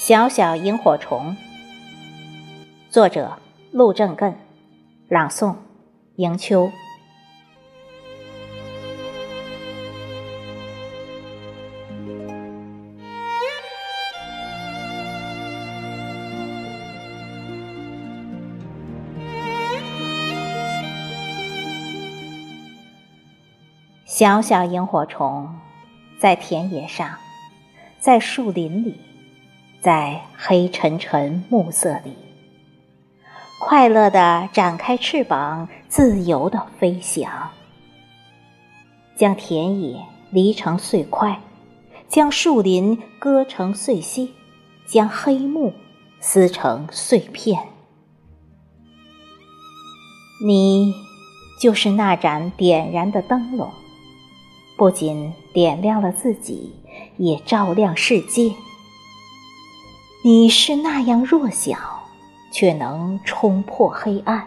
小小萤火虫，作者陆正艮，朗诵迎秋。小小萤火虫，在田野上，在树林里，在黑沉沉暮色里，快乐地展开翅膀，自由地飞翔，将田野犁成碎块，将树林割成碎屑，将黑幕撕成碎片。你就是那盏点燃的灯笼。不仅点亮了自己，也照亮世界。你是那样弱小，却能冲破黑暗；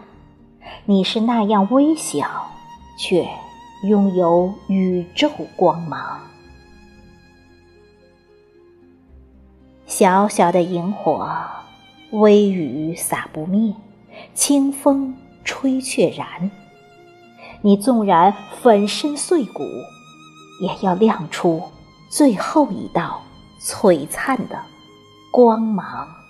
你是那样微小，却拥有宇宙光芒。小小的萤火，微雨洒不灭，清风吹却燃。你纵然粉身碎骨。也要亮出最后一道璀璨的光芒。